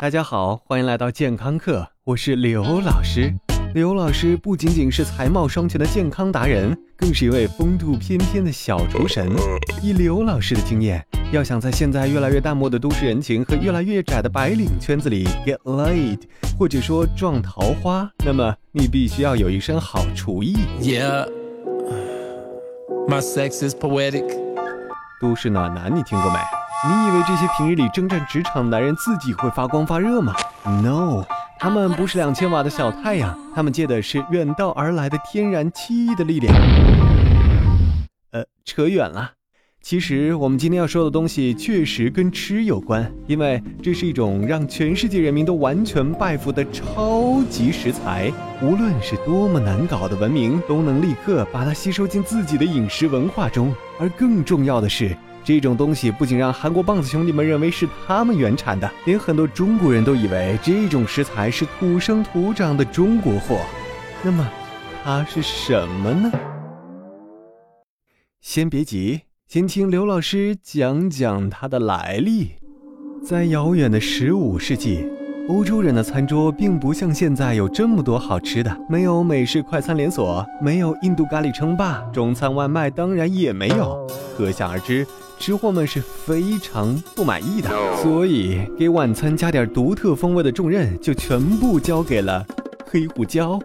大家好，欢迎来到健康课，我是刘老师。刘老师不仅仅是才貌双全的健康达人，更是一位风度翩翩的小厨神。以刘老师的经验，要想在现在越来越淡漠的都市人情和越来越窄的白领圈子里 get laid，或者说撞桃花，那么你必须要有一身好厨艺。Yeah, my sex is poetic. 都市暖男，你听过没？你以为这些平日里征战职场的男人自己会发光发热吗？No，他们不是两千瓦的小太阳，他们借的是远道而来的天然气的力量。呃，扯远了。其实我们今天要说的东西确实跟吃有关，因为这是一种让全世界人民都完全拜服的超级食材。无论是多么难搞的文明，都能立刻把它吸收进自己的饮食文化中。而更重要的是。这种东西不仅让韩国棒子兄弟们认为是他们原产的，连很多中国人都以为这种食材是土生土长的中国货。那么，它是什么呢？先别急，先听刘老师讲讲它的来历。在遥远的十五世纪。欧洲人的餐桌并不像现在有这么多好吃的，没有美式快餐连锁，没有印度咖喱称霸，中餐外卖当然也没有。可想而知，吃货们是非常不满意的，所以给晚餐加点独特风味的重任就全部交给了黑胡椒。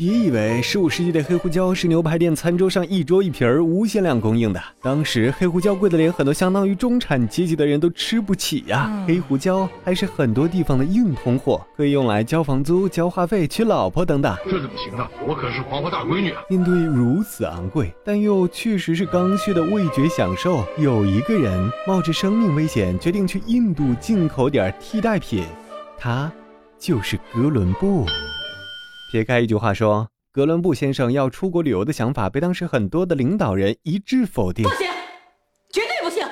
别以为十五世纪的黑胡椒是牛排店餐桌上一桌一瓶儿无限量供应的，当时黑胡椒贵的连很多相当于中产阶级的人都吃不起呀。黑胡椒还是很多地方的硬通货，可以用来交房租、交话费、娶老婆等等。这怎么行呢？我可是黄花大闺女啊！面对如此昂贵，但又确实是刚需的味觉享受，有一个人冒着生命危险决定去印度进口点替代品，他就是哥伦布。撇开一句话说，哥伦布先生要出国旅游的想法被当时很多的领导人一致否定。不行，绝对不行。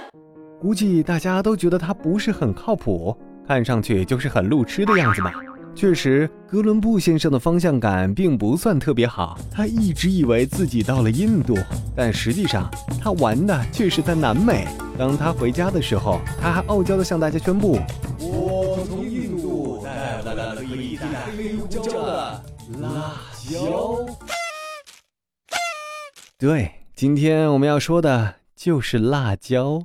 估计大家都觉得他不是很靠谱，看上去就是很路痴的样子嘛。确实，哥伦布先生的方向感并不算特别好。他一直以为自己到了印度，但实际上他玩的却是在南美。当他回家的时候，他还傲娇地向大家宣布：“椒，对，今天我们要说的就是辣椒。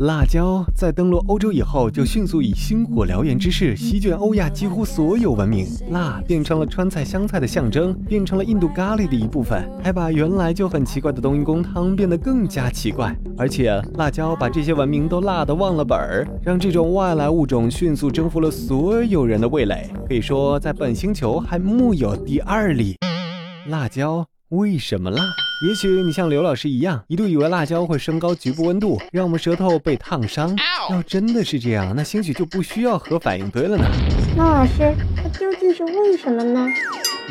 辣椒在登陆欧洲以后，就迅速以星火燎原之势席卷欧亚几乎所有文明。辣变成了川菜、湘菜的象征，变成了印度咖喱的一部分，还把原来就很奇怪的冬阴功汤变得更加奇怪。而且，辣椒把这些文明都辣得忘了本儿，让这种外来物种迅速征服了所有人的味蕾。可以说，在本星球还木有第二例。辣椒为什么辣？也许你像刘老师一样，一度以为辣椒会升高局部温度，让我们舌头被烫伤。要真的是这样，那兴许就不需要核反应堆了呢。那老师，它究竟是为什么呢？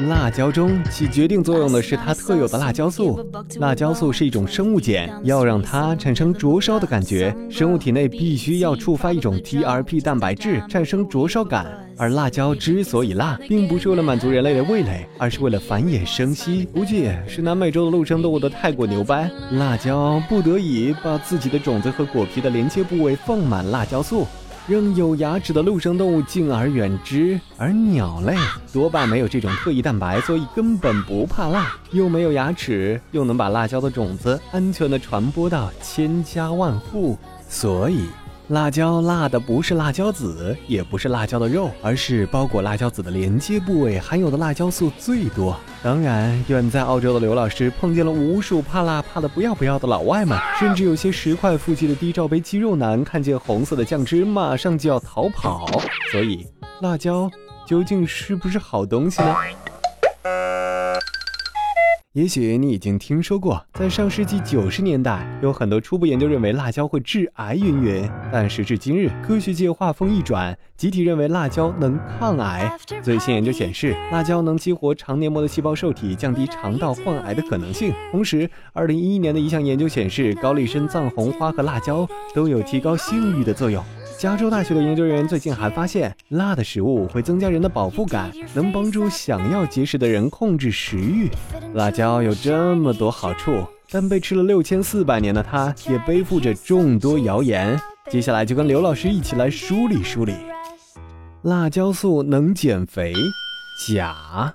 辣椒中起决定作用的是它特有的辣椒素。辣椒素是一种生物碱，要让它产生灼烧的感觉，生物体内必须要触发一种 TRP 蛋白质产生灼烧感。而辣椒之所以辣，并不是为了满足人类的味蕾，而是为了繁衍生息。估计是南美洲的陆生动物都太过牛掰，辣椒不得已把自己的种子和果皮的连接部位放满辣椒素。让有牙齿的陆生动物敬而远之，而鸟类多半没有这种特异蛋白，所以根本不怕辣，又没有牙齿，又能把辣椒的种子安全的传播到千家万户，所以。辣椒辣的不是辣椒籽，也不是辣椒的肉，而是包裹辣椒籽的连接部位含有的辣椒素最多。当然，远在澳洲的刘老师碰见了无数怕辣怕的不要不要的老外们，甚至有些十块腹肌的低罩杯肌肉男看见红色的酱汁马上就要逃跑。所以，辣椒究竟是不是好东西呢？也许你已经听说过，在上世纪九十年代，有很多初步研究认为辣椒会致癌云云。但时至今日，科学界话锋一转，集体认为辣椒能抗癌。最新研究显示，辣椒能激活肠黏膜的细胞受体，降低肠道患癌的可能性。同时，二零一一年的一项研究显示，高丽参、藏红花和辣椒都有提高性欲的作用。加州大学的研究人员最近还发现，辣的食物会增加人的饱腹感，能帮助想要节食的人控制食欲。辣椒有这么多好处，但被吃了六千四百年的它，也背负着众多谣言。接下来就跟刘老师一起来梳理梳理。辣椒素能减肥？假。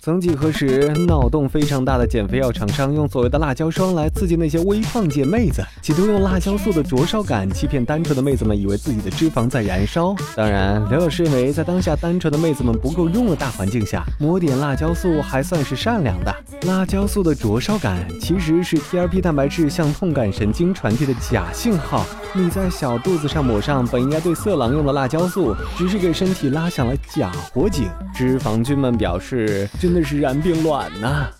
曾几何时，脑洞非常大的减肥药厂商用所谓的辣椒霜来刺激那些微胖界妹子，企图用辣椒素的灼烧感欺骗单纯的妹子们，以为自己的脂肪在燃烧。当然，刘老师认为，在当下单纯的妹子们不够用的大环境下，抹点辣椒素还算是善良的。辣椒素的灼烧感其实是 TRP 蛋白质向痛感神经传递的假信号。你在小肚子上抹上本应该对色狼用的辣椒素，只是给身体拉响了假火警。脂肪君们表示，真的是然并卵呐！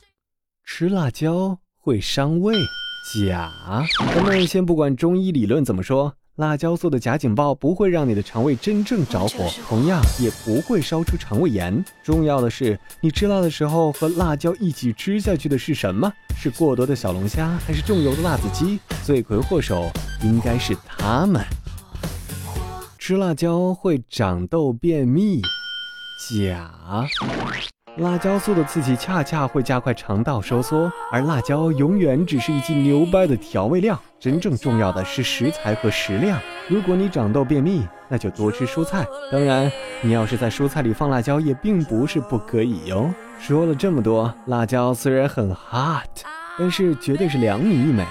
吃辣椒会伤胃，假。咱们先不管中医理论怎么说，辣椒做的假警报不会让你的肠胃真正着火，同样也不会烧出肠胃炎。重要的是，你吃辣的时候和辣椒一起吃下去的是什么？是过多的小龙虾，还是重油的辣子鸡？罪魁祸首。应该是他们吃辣椒会长痘便秘，假。辣椒素的刺激恰恰会加快肠道收缩，而辣椒永远只是一剂牛掰的调味料。真正重要的是食材和食量。如果你长痘便秘，那就多吃蔬菜。当然，你要是在蔬菜里放辣椒，也并不是不可以哟。说了这么多，辣椒虽然很 hot，但是绝对是两米一美。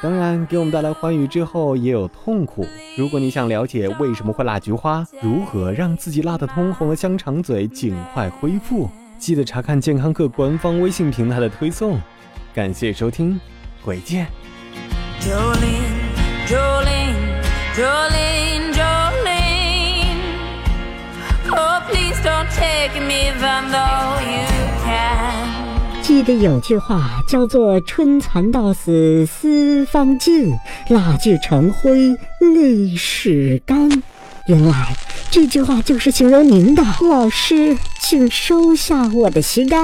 当然，给我们带来欢愉之后也有痛苦。如果你想了解为什么会辣菊花，如何让自己辣得通红的香肠嘴尽快恢复，记得查看健康课官方微信平台的推送。感谢收听，回见。记得有句话叫做“春蚕到死丝方尽，蜡炬成灰泪始干”。原来这句话就是形容您的。老师，请收下我的膝盖。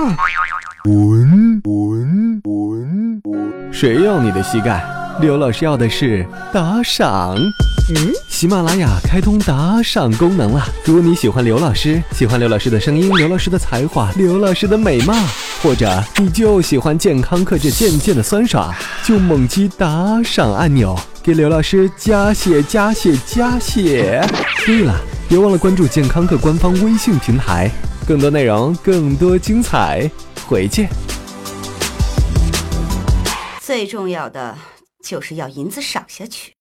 滚滚滚滚！谁要你的膝盖？刘老师要的是打赏。嗯，喜马拉雅开通打赏功能了。如果你喜欢刘老师，喜欢刘老师的声音，刘老师的才华，刘老师的美貌，或者你就喜欢健康课这渐渐的酸爽，就猛击打赏按钮，给刘老师加血加血加血。对了，别忘了关注健康课官方微信平台，更多内容，更多精彩，回见。最重要的就是要银子赏下去。